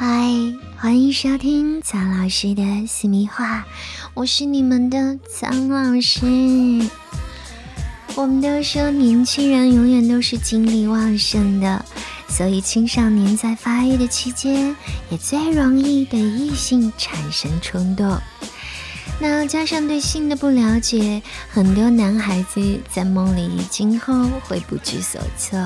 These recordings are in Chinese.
嗨，欢迎收听苍老师的私密话，我是你们的苍老师。我们都说年轻人永远都是精力旺盛的，所以青少年在发育的期间也最容易对异性产生冲动。那加上对性的不了解，很多男孩子在梦里遗精后会不知所措。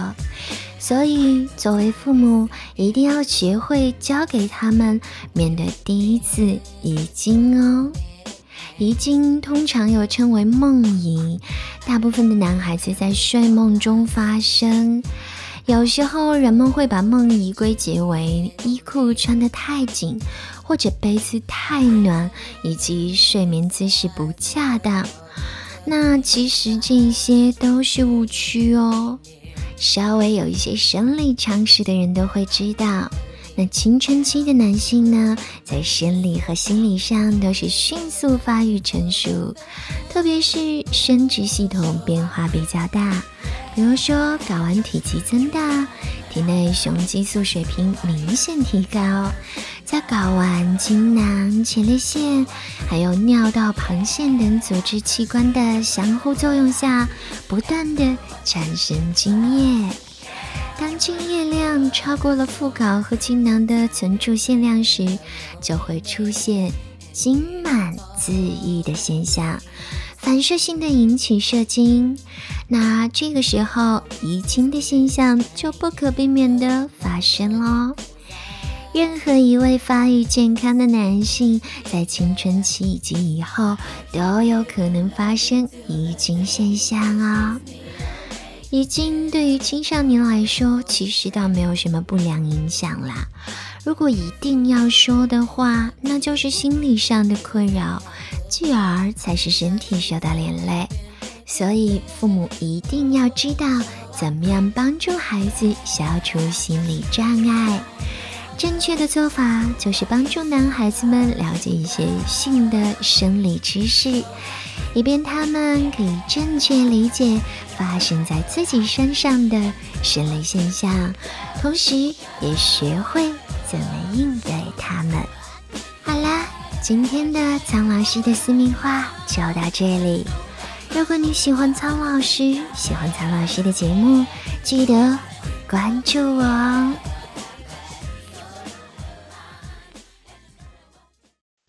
所以，作为父母，一定要学会教给他们面对第一次遗精哦。遗精通常又称为梦遗，大部分的男孩子在睡梦中发生。有时候，人们会把梦遗归结为衣裤穿得太紧，或者被子太暖，以及睡眠姿势不恰当。那其实这些都是误区哦。稍微有一些生理常识的人都会知道，那青春期的男性呢，在生理和心理上都是迅速发育成熟，特别是生殖系统变化比较大，比如说睾丸体积增大。体内雄激素水平明显提高，在睾丸、精囊、前列腺，还有尿道旁腺等组织器官的相互作用下，不断的产生精液。当精液量超过了副睾和精囊的存储限量时，就会出现精满自溢的现象。反射性的引起射精，那这个时候遗精的现象就不可避免的发生了。任何一位发育健康的男性，在青春期以及以后都有可能发生遗精现象啊。遗精对于青少年来说，其实倒没有什么不良影响啦。如果一定要说的话，那就是心理上的困扰。继而才是身体受到连累，所以父母一定要知道怎么样帮助孩子消除心理障碍。正确的做法就是帮助男孩子们了解一些性的生理知识，以便他们可以正确理解发生在自己身上的生理现象，同时也学会怎么应对他们。好啦。今天的苍老师的私密话就到这里。如果你喜欢苍老师，喜欢苍老师的节目，记得关注我哦。